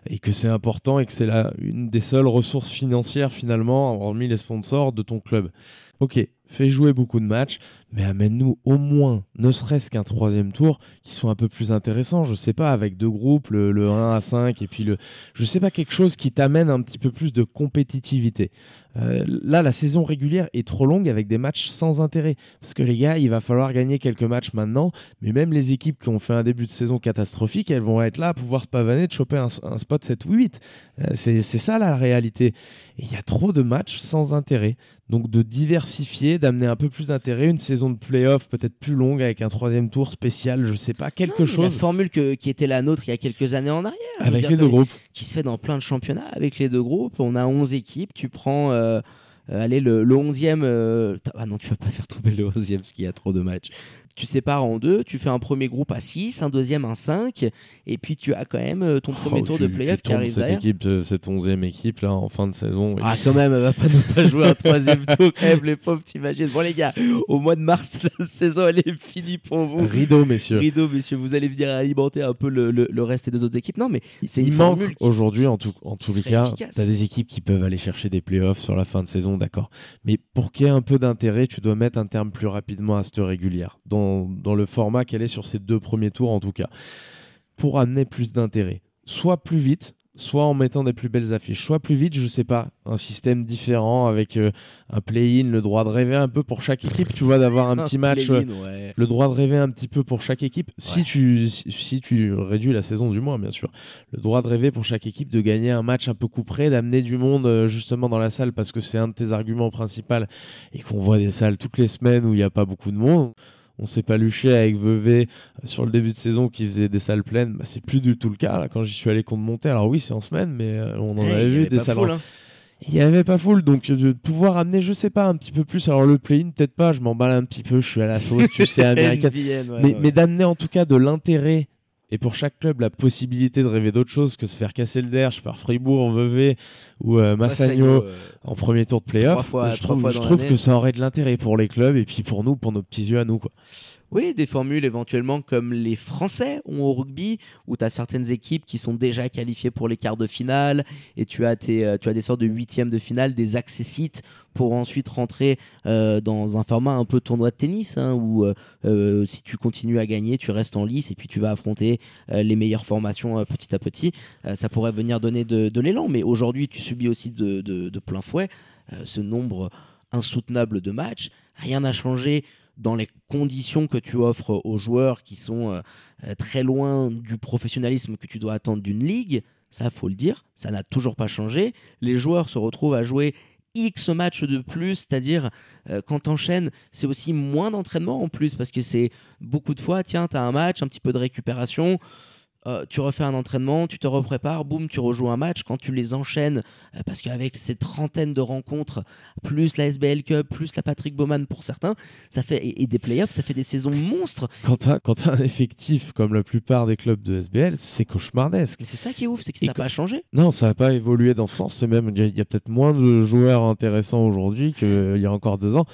et que c'est important et que c'est une des seules ressources financières finalement, hormis les sponsors, de ton club. Ok, fais jouer beaucoup de matchs, mais amène-nous au moins, ne serait-ce qu'un troisième tour qui soit un peu plus intéressant. Je sais pas, avec deux groupes, le, 1 à 5 et puis le. Je sais pas, quelque chose qui t'amène un petit peu plus de compétitivité. Euh, là, la saison régulière est trop longue avec des matchs sans intérêt. Parce que les gars, il va falloir gagner quelques matchs maintenant. Mais même les équipes qui ont fait un début de saison catastrophique, elles vont être là à pouvoir se pavaner de choper un, spot 7 ou 8. Euh, c'est ça la réalité. Il y a trop de matchs sans intérêt. Donc de diversifier, d'amener un peu plus d'intérêt, une saison de playoff peut-être plus longue avec un troisième tour spécial, je sais pas, quelque chose. La formule qui était la nôtre il y a quelques années en arrière. Avec les deux groupes. Qui se fait dans plein de championnats avec les deux groupes. On a 11 équipes, tu prends... Euh, allez, le, le 11e. Euh, ah non, tu vas pas faire tomber le 11e parce qu'il y a trop de matchs tu sépares en deux, tu fais un premier groupe à 6, un deuxième à 5, et puis tu as quand même euh, ton premier oh, tour de playoff qui arrive cette équipe, euh, cette onzième équipe là en fin de saison. Ah quand même, elle va pas ne pas jouer un troisième tour quand même, les pauvres, t'imagines. Bon les gars, au mois de mars, la saison elle est finie pour vous. Rideau messieurs. Rideau messieurs, vous allez venir alimenter un peu le, le, reste des autres équipes. Non mais c'est il manque aujourd'hui en tout en tous les cas, t'as des équipes qui peuvent aller chercher des playoffs sur la fin de saison, d'accord. Mais pour qu'il y ait un peu d'intérêt, tu dois mettre un terme plus rapidement à cette régulière dans, dans le format qu'elle est sur ces deux premiers tours en tout cas, pour amener plus d'intérêt. Soit plus vite, soit en mettant des plus belles affiches, soit plus vite, je sais pas, un système différent avec euh, un play-in, le droit de rêver un peu pour chaque équipe, tu vois, d'avoir un petit match, euh, le droit de rêver un petit peu pour chaque équipe, si, tu, si, tu réduis la saison du mois, bien sûr, le droit de rêver pour chaque équipe de gagner un match un peu couperé, d'amener du monde euh, justement dans la salle parce que c'est un de tes arguments principaux et qu'on voit des salles toutes les semaines où il n'y a pas beaucoup de monde on s'est pas luché avec Vevey euh, sur le début de saison qui faisait des salles pleines. Bah, c'est plus du tout le cas là, quand j'y suis allé contre monter. Alors oui, c'est en semaine, mais euh, on en avait vu des salles. Hein. Il y avait pas full, donc de pouvoir amener, je sais pas, un petit peu plus. Alors le play-in, peut-être pas, je m'emballe un petit peu, je suis à la sauce, tu sais, américaine. mais, mais d'amener en tout cas de l'intérêt et pour chaque club la possibilité de rêver d'autre chose que se faire casser le derche par Fribourg, Vevey ou euh, Massagno euh, en premier tour de playoff, je trouve, je trouve que ça aurait de l'intérêt pour les clubs et puis pour nous, pour nos petits yeux à nous. Quoi. Oui, des formules éventuellement comme les Français ont au rugby, où tu as certaines équipes qui sont déjà qualifiées pour les quarts de finale, et tu as, euh, des sortes de huitièmes de finale, des accessites pour ensuite rentrer euh, dans un format un peu tournoi de tennis, hein, où euh, si tu continues à gagner, tu restes en lice, et puis tu vas affronter les meilleures formations petit à petit. ça pourrait venir donner de, l'élan, mais aujourd'hui, tu subis aussi de plein fouet ce nombre insoutenable de matchs. Rien n'a changé dans les conditions que tu offres aux joueurs qui sont euh, euh, très loin du professionnalisme que tu dois attendre d'une ligue, ça faut le dire, ça n'a toujours pas changé. Les joueurs se retrouvent à jouer X matchs de plus, c'est-à-dire euh, quand t'enchaînes, c'est aussi moins d'entraînement en plus parce que c'est beaucoup de fois, tiens, tu as un match, un petit peu de récupération, euh, tu refais un entraînement, tu te reprépares, boum, tu rejoues un match. Quand tu les enchaînes, euh, parce qu'avec ces trentaines de rencontres, plus la SBL Cup, plus la Patrick Bowman pour certains, ça fait et, des playoffs, ça fait des saisons monstres. Quand tu as, un effectif comme la plupart des clubs de SBL, c'est cauchemardesque. Mais c'est ça qui est ouf, c'est que ça n'a pas changé. Non, ça n'a pas évolué dans ce sens. Même il y a, peut-être moins de joueurs intéressants aujourd'hui qu'il y a encore deux ans.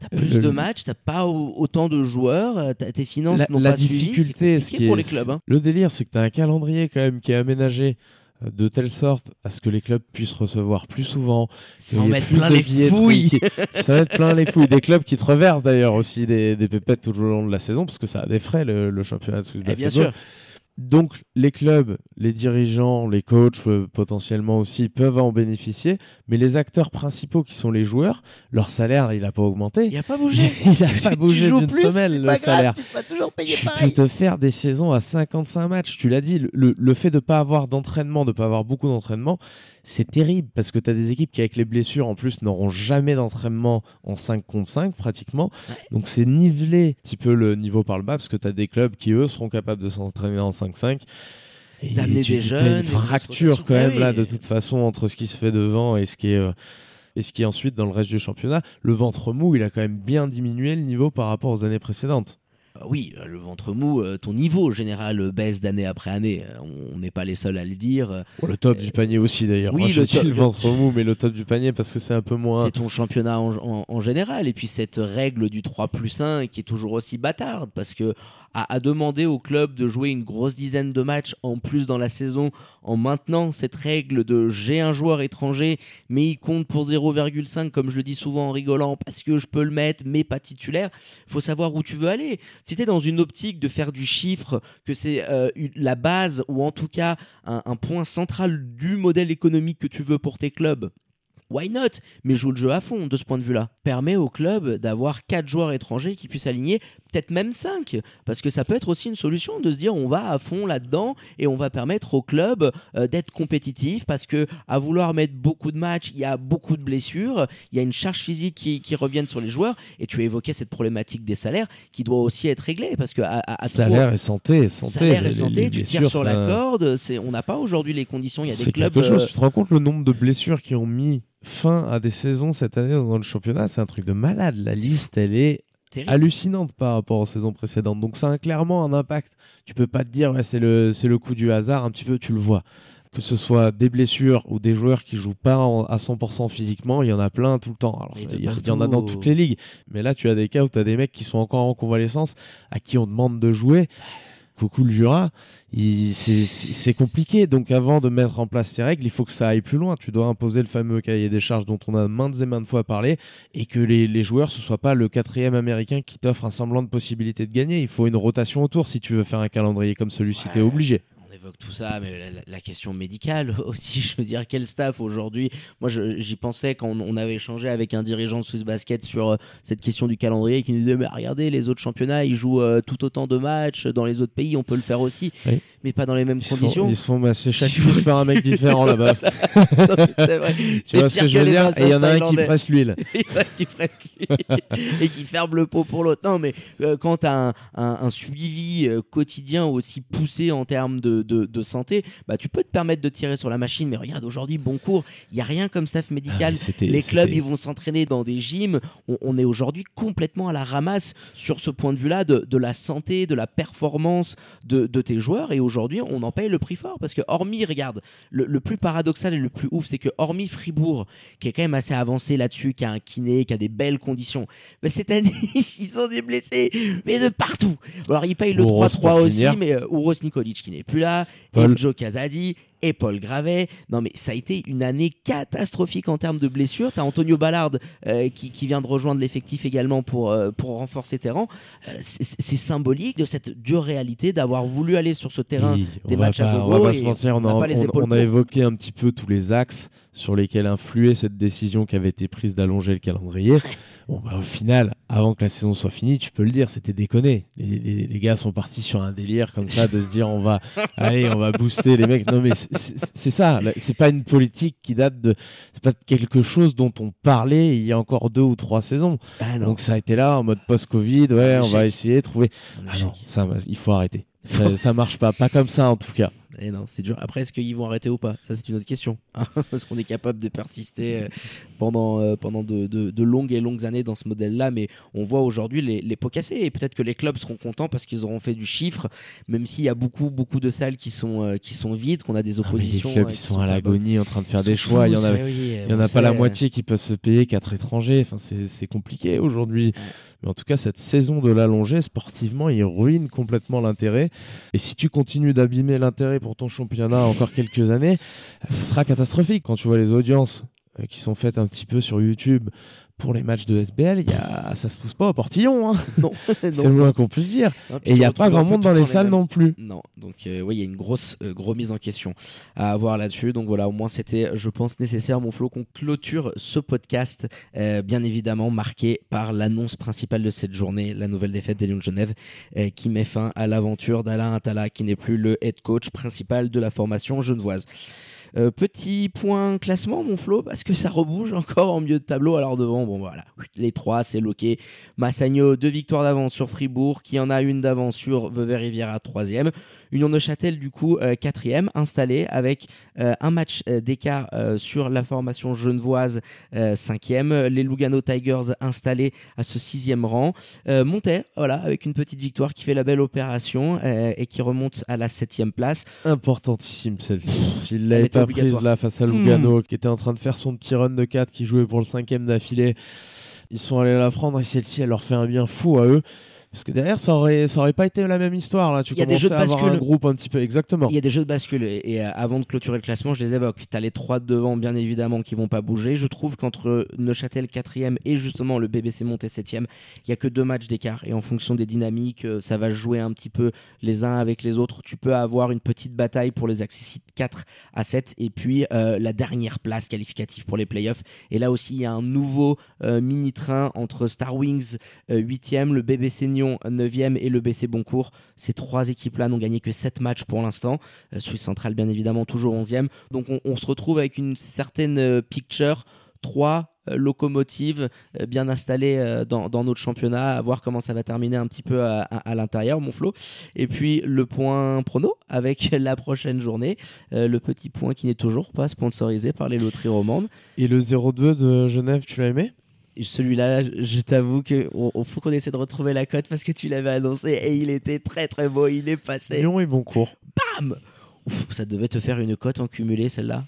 T'as plus de matchs, t'as pas autant de joueurs, euh, tes finances n'ont pas difficulté, suivi, pour les clubs. Hein. Le délire, c'est que t'as un calendrier quand même qui est aménagé euh, de telle sorte à ce que les clubs puissent recevoir plus souvent. Sans mettre plein les fouilles. plein les fouilles. Des clubs qui te reversent d'ailleurs aussi des, des, pépettes tout au long de la saison parce que ça a des frais le, championnat de sûr. Donc les clubs, les dirigeants, les coachs euh, potentiellement aussi peuvent en bénéficier, mais les acteurs principaux qui sont les joueurs, leur salaire il n'a pas augmenté. Il n'a pas bougé. il n'a pas bougé d'une semaine le salaire. tu vas toujours payer tu peux te faire des saisons à 55 matchs. Tu l'as dit, le, le, fait de ne pas avoir d'entraînement, de ne pas avoir beaucoup d'entraînement, c'est terrible parce que tu as des équipes qui, avec les blessures, en plus, n'auront jamais d'entraînement en 5 contre 5 pratiquement. Donc c'est niveler un petit peu le niveau par le bas parce que tu as des clubs qui, eux, seront capables de s'entraîner en 5-5. Et d'amener des jeunes. une fracture quand même là, de toute façon, entre ce qui se fait devant et ce qui est. Euh, et ce qui est ensuite dans le reste du championnat, le ventre mou, il a quand même bien diminué le niveau par rapport aux années précédentes. Euh, oui, euh, le ventre mou, euh, ton niveau général baisse d'année après année. On n'est pas les seuls à le dire. le top du panier aussi d'ailleurs. Oui, le, le ventre mou, mais le top du panier parce que c'est un peu moins. C'est ton championnat en, général. Et puis cette règle du 3 plus 1 qui est toujours aussi bâtarde parce que à, demander au club de jouer une grosse dizaine de matchs en plus dans la saison en maintenant cette règle de j'ai un joueur étranger mais il compte pour 0,5 comme je le dis souvent en rigolant parce que je peux le mettre mais pas titulaire. Faut savoir où tu veux aller. Si tu es dans une optique de faire du chiffre, que c'est euh, la base ou en tout cas un point central du modèle économique que tu veux pour tes clubs, why not? Mais joue le jeu à fond de ce point de vue-là. Permet au club d'avoir 4 joueurs étrangers qui puissent aligner, peut-être même 5, parce que ça peut être aussi une solution de se dire on va à fond là-dedans et on va permettre au club euh, d'être compétitif parce que à vouloir mettre beaucoup de matchs, il y a beaucoup de blessures, il y a une charge physique qui, qui revient sur les joueurs et tu as évoqué cette problématique des salaires qui doit aussi être réglée parce que à, salaire et santé, santé, salaire et santé, tu tires sur la corde, c'est on n'a pas aujourd'hui les conditions, il y a des clubs. Chose, euh, Tu te rends compte le nombre de blessures qui ont mis fin à des saisons cette année dans le championnat, c'est un truc de malade. La liste, elle est hallucinante par rapport aux saisons précédentes. Donc ça a clairement un impact. Tu peux pas te dire ouais, c'est le c'est le coup du hasard, un petit peu tu le vois. Que ce soit des blessures ou des joueurs qui jouent pas à 100% physiquement, il y en a plein tout le temps. Alors, il y, en a dans toutes les ligues. Mais là, tu as des cas où tu as des mecs qui sont encore en convalescence, à qui on demande de jouer coucou le Jura, c'est compliqué. Donc avant de mettre en place ces règles, il faut que ça aille plus loin. Tu dois imposer le fameux cahier des charges dont on a maintes et maintes fois parlé et que les, les joueurs, ce soit pas le quatrième américain qui t'offre un semblant de possibilité de gagner. Il faut une rotation autour si tu veux faire un calendrier comme celui-ci, tu es obligé tout ça, mais la, question médicale aussi, je veux dire, quel staff aujourd'hui? Moi, j'y pensais quand on, avait échangé avec un dirigeant de Swiss Basket sur euh, cette question du calendrier qui nous disait, mais regardez, les autres championnats, ils jouent euh, tout autant de matchs dans les autres pays, on peut le faire aussi, mais pas dans les mêmes conditions. ils se font masser chaque plus par un mec différent là-bas. tu vois ce que je veux dire Et il y en a un qui presse l'huile. qui presse l'huile et qui ferme le pot pour l'autre. Non, mais euh, quand tu as un, un, suivi quotidien aussi poussé en termes de de, de santé, bah, tu peux te permettre de tirer sur la machine. Mais regarde, aujourd'hui, bon cours, il y a rien comme staff médical. Ah, les clubs, ils vont s'entraîner dans des gyms. On, on est aujourd'hui complètement à la ramasse sur ce point de vue-là de, de la santé, de la performance de, de tes joueurs. Et aujourd'hui, on en paye le prix fort parce que hormis, regarde, le, le plus paradoxal et le plus ouf, c'est que hormis Fribourg, qui est quand même assez avancé là-dessus, qui a un kiné, qui a des belles conditions, bah, cette année, ils ont des blessés, mais de partout. Alors, ils payent le Ouros 3-3 pour aussi, finir. mais euh, Ouros Nikolic qui n'est plus là, Paul. et Joe Casadi, et Paul Gravet. Non, mais ça a été une année catastrophique en termes de blessures. T'as Antonio Ballard euh, qui, qui vient de rejoindre l'effectif également pour, euh, pour renforcer tes rangs. Euh, c'est symbolique de cette dure réalité d'avoir voulu aller sur ce terrain Oui, des matchs à pas, on va pas se mentir, on, on a, on- a évoqué un petit peu tous les axes sur lesquels influait cette décision qui avait été prise d'allonger le calendrier. Bon, bah, au final, avant que la saison soit finie, tu peux le dire, c'était déconné. Les, les- les gars sont partis sur un délire comme ça de se dire on va, allez, on va booster les mecs. Non, mais c'est- ça. C'est pas une politique qui date de, c'est pas quelque chose dont on parlait il y a encore deux ou trois saisons. Ah Donc ça a été là en mode post-Covid. Ouais, on va essayer de trouver. Ah non, ça, il faut arrêter. Ça, ça marche pas, pas comme ça en tout cas. Et non, c'est dur. Après, est-ce qu'ils vont arrêter ou pas? Ça, c'est une autre question. Parce qu'on est capable de persister euh, pendant, euh, pendant de, de- de longues et longues années dans ce modèle-là. Mais on voit aujourd'hui les, les pots cassés. Et peut-être que les clubs seront contents parce qu'ils auront fait du chiffre, même s'il y a beaucoup, beaucoup de salles qui sont, euh, qui sont vides, qu'on a des Ah, oppositions. les clubs euh, ils sont à l'agonie en train de faire des choix. Il y en a, oui, il y en a pas la moitié qui peuvent se payer quatre étrangers. Enfin, c'est compliqué aujourd'hui. Mais en tout cas, cette saison de l'allongée, sportivement, il ruine complètement l'intérêt. Et si tu continues d'abîmer l'intérêt pour ton championnat encore quelques années, ça sera catastrophique. Quand tu vois les audiences euh, qui sont faites un petit peu sur YouTube pour les matchs de SBL, il y a... ça se pousse pas au portillon. hein. Non, C'est le moins qu'on puisse dire. Non, Et il n'y a pas grand monde dans le les salles non plus. Non, donc euh, oui, il y a une grosse euh, mise en question à avoir là-dessus. Donc voilà, au moins c'était, je pense, nécessaire, mon Flo, qu'on clôture ce podcast, euh, bien évidemment marqué par l'annonce principale de cette journée, la nouvelle défaite des Lions de Genève, euh, qui met fin à l'aventure d'Alain Attala, qui n'est plus le head coach principal de la formation genevoise. Euh, petit point classement, mon Flo, parce que ça rebouge encore en milieu de tableau. Alors devant, bon voilà, les trois, c'est loqué. Massagno, deux victoires d'avance sur Fribourg, qui en a une d'avance sur Vevey-Riviera, troisième. Union de Châtel, du coup, euh, quatrième, installé avec euh, un match euh, d'écart sur la formation genevoise, cinquième. Les Lugano Tigers installés à ce sixième rang. Montet, voilà, avec une petite victoire qui fait la belle opération et qui remonte à la septième place. Importantissime celle-ci. S'il l'avait pas prise là face à Lugano, qui était en train de faire son petit run de 4, qui jouait pour le cinquième d'affilée, ils sont allés la prendre et celle-ci, elle leur fait un bien fou à eux. Parce que derrière, ça aurait, ça aurait pas été la même histoire. Là. Tu y a des commençais jeux de à avoir un groupe un petit peu. Exactement. Il y a des jeux de bascule et, et, euh, avant de clôturer le classement, je les évoque. Tu as les trois de devant, bien évidemment, qui vont pas bouger. Je trouve qu'entre Neuchâtel 4 et justement le BBC Monté 7 il y a que deux matchs d'écart. Et en fonction des dynamiques, euh, ça va jouer un petit peu les uns avec les autres. Tu peux avoir une petite bataille pour les accessites 4 à 7 et puis euh, la dernière place qualificative pour les playoffs. Et là aussi, il y a un nouveau euh, mini-train entre Star Wings 8e, le BBC Nyon 9e et le BC Boncourt. Ces trois équipes-là n'ont gagné que 7 matchs pour l'instant. Euh, Suisse Centrale, bien évidemment, toujours 11e. Donc on, se retrouve avec une certaine euh, picture. Trois euh, locomotives euh, bien installées euh, dans, dans notre championnat, à voir comment ça va terminer un petit peu à, à- à l'intérieur, mon Flo. Et puis le point prono avec la prochaine journée, euh, le petit point qui n'est toujours pas sponsorisé par les loteries romandes. Et le 0-2 de Genève, tu l'as aimé? Celui-là, je t'avoue que on, on- faut qu'on essaie de retrouver la cote parce que tu l'avais annoncé et il était très très beau. Il est passé. Lyon et Boncourt. Bam Ouf, ça devait te faire une cote en cumulé celle-là.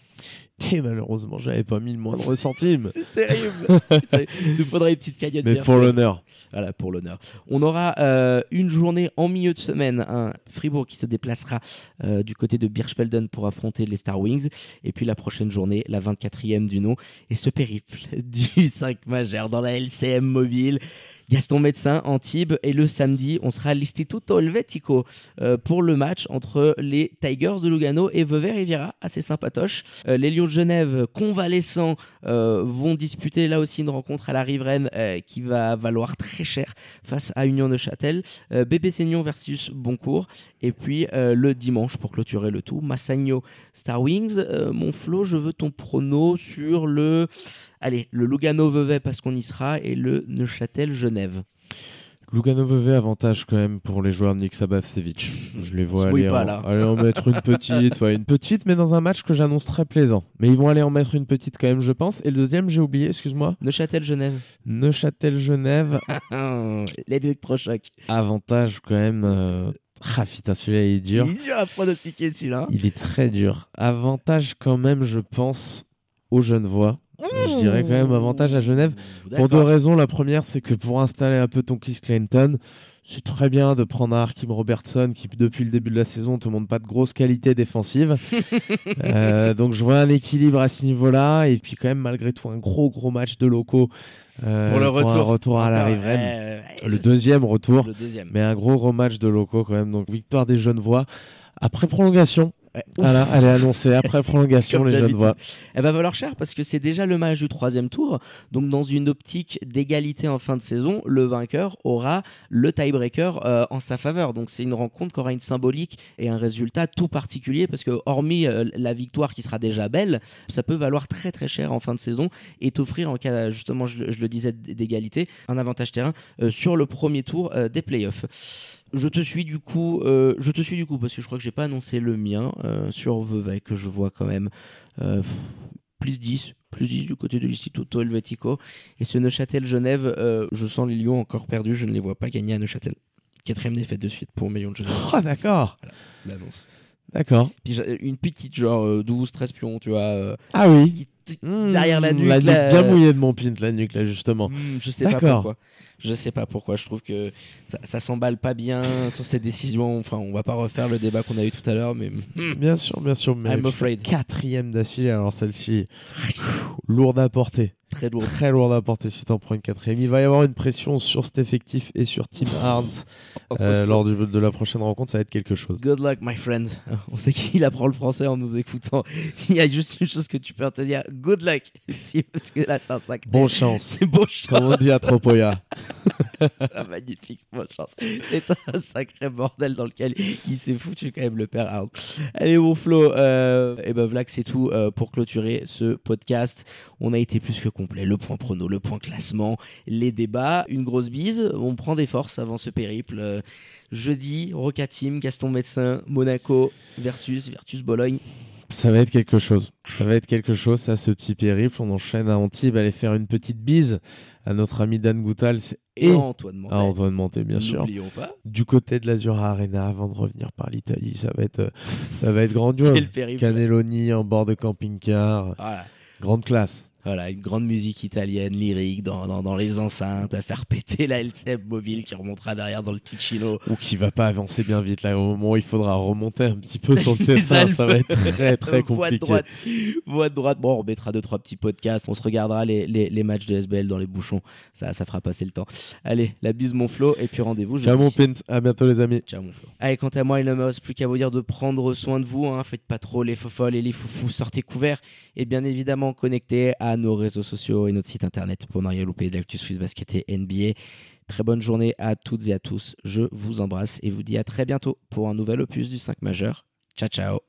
Et malheureusement, j'avais pas mis le moindre centime. C'est terrible. Il nous faudrait une petite cagnotte. Mais pour l'honneur. Voilà, pour l'honneur. On aura euh, une journée en milieu de semaine, un Fribourg qui se déplacera euh, du côté de Birchfelden pour affronter les Star Wings. Et puis la prochaine journée, la 24e du nom, et ce périple du 5 majeur dans la LCM mobile. Gaston Médecin, Antibes, et le samedi, on sera à l'Istituto Helvetico euh, pour le match entre les Tigers de Lugano et Vevey Riviera, assez sympatoche. Euh, les Lions de Genève, convalescents, euh, vont disputer là aussi une rencontre à la riveraine qui va valoir très cher face à Union de Châtel. Bébé Seignon versus Boncourt. Et puis le dimanche, pour clôturer le tout, Massagno Star Wings. Mon Flo, je veux ton prono sur le. Allez, le Lugano Vevey parce qu'on y sera et le Neuchâtel Genève. Luganovo avantage quand même pour les joueurs de Nick Sabavsevic. Je les vois aller, pas, en, là. aller en mettre une petite, ouais, une petite, mais dans un match que j'annonce très plaisant. Mais ils vont aller en mettre une petite quand même, je pense. Et le deuxième, j'ai oublié, excuse-moi, Neuchâtel-Genève. Neuchâtel-Genève, L'électrochoc. avantage quand même. Euh... Ah putain, celui-là il est dur. Il est dur à pronostiquer celui-là. Il est très dur. Avantage quand même, je pense, aux Genevois. Je dirais quand même avantage à Genève. Pour deux raisons. La première, c'est que pour installer un peu ton Chris Clinton, c'est très bien de prendre un Hakim Robertson qui, depuis le début de la saison, ne te montre pas de grosses qualités défensives. Euh, donc, je vois un équilibre à ce niveau-là. Et puis, quand même, malgré tout, un gros, gros match de locaux euh, Pour le retour. retour à la Encore, riveraine. euh, le deuxième retour. Le deuxième. Mais un gros, gros match de locaux quand même. Donc, victoire des Genevois. Après prolongation, Ouais. voilà, elle est annoncée. Après prolongation, les d'habitude. Genevois. Elle va valoir cher parce que c'est déjà le match du troisième tour. Donc, dans une optique d'égalité en fin de saison, le vainqueur aura le tiebreaker euh, en sa faveur. Donc, c'est une rencontre qui aura une symbolique et un résultat tout particulier parce que, hormis euh, la victoire qui sera déjà belle, ça peut valoir très très cher en fin de saison et t'offrir, en cas, justement, je, le- je le disais, d'égalité, un avantage terrain euh, sur le premier tour des playoffs. Je te suis du coup, euh, je te suis du coup parce que je crois que j'ai pas annoncé le mien euh, sur Vevey que je vois quand même euh, plus 10, plus 10 du côté de l'Istituto Helvetico. Et ce Neuchâtel-Genève, euh, je sens les Lions encore perdus, je ne les vois pas gagner à Neuchâtel. Quatrième défaite de suite pour Million de Genève. Oh, d'accord. L'annonce. D'accord. Puis une petite, genre euh, 12, 13 pions, tu vois, Ah oui. qui- Mmh, derrière la nuque. La là, bien euh, mouillée de mon pint, la nuque, là, justement. Hmm, je sais pas pourquoi. Je sais pas pourquoi. Je trouve que ça, ça s'emballe pas bien sur cette décision. Enfin, on va pas refaire le débat qu'on a eu tout à l'heure, mais hmm, Bien sûr, bien sûr. Mais I'm afraid. Quatrième d'affilée, alors celle-ci, lourde à porter. Très lourd. Très à porter si t'en prends une quatrième. Il va y avoir une pression sur cet effectif et sur Team Hards euh, lors du- de la prochaine rencontre. Ça va être quelque chose. Good luck, my friend. On sait qu'il apprend le français en nous écoutant. S'il y a juste une chose que tu peux retenir, good luck. Parce que là, c'est un sac. Bon chance. C'est bon chance. Comme on dit à Tropoya. Magnifique, bonne chance. C'est un sacré bordel dans lequel il s'est foutu quand même le père. Allez, mon Flo, euh, et ben voilà que c'est tout euh, pour clôturer ce podcast. On a été plus que complet. Le point prono, le point classement, les débats, une grosse bise. On prend des forces avant ce périple. Euh, jeudi, Roca Team, Gaston Médecin, Monaco versus Virtus Bologne. Ça va être quelque chose. Ça va être quelque chose, ça, ce petit périple. On enchaîne à Antibes, aller faire une petite bise à notre ami Dan Goutal Et et Antoine Montet. à Antoine Monté, bien sûr. N'oublions pas. Du côté de l'Azura Arena, avant de revenir par l'Italie, ça va être, euh, ça va être grandiose. Quel périple. Cannelloni en bord de camping-car, Voilà. grande classe. Voilà, une grande musique italienne, lyrique, dans, dans, dans les enceintes, à faire péter la LCM mobile qui remontera derrière dans le Ticino. Ou qui va pas avancer bien vite là. Au moment où il faudra remonter un petit peu sur le Tessin, ça va être très très Voix de compliqué. droite. Voix de droite. Bon, on remettra deux, trois petits podcasts. On se regardera les, les, les matchs de SBL dans les bouchons. Ça, ça fera passer le temps. Allez, la bise, mon Flo. Et puis rendez-vous. Ciao mon Pint, à bientôt les amis. Ciao mon Flo. Allez, quant à moi, il ne me reste plus qu'à vous dire de prendre soin de vous. Hein. Faites pas trop les fofolles et les foufous. Sortez couverts. Et bien évidemment, connectez à nos réseaux sociaux et notre site internet pour ne rien louper d'actu Swiss Basket et NBA. Très bonne journée à toutes et à tous. Je vous embrasse et vous dis à très bientôt pour un nouvel opus du 5 majeur. Ciao, ciao.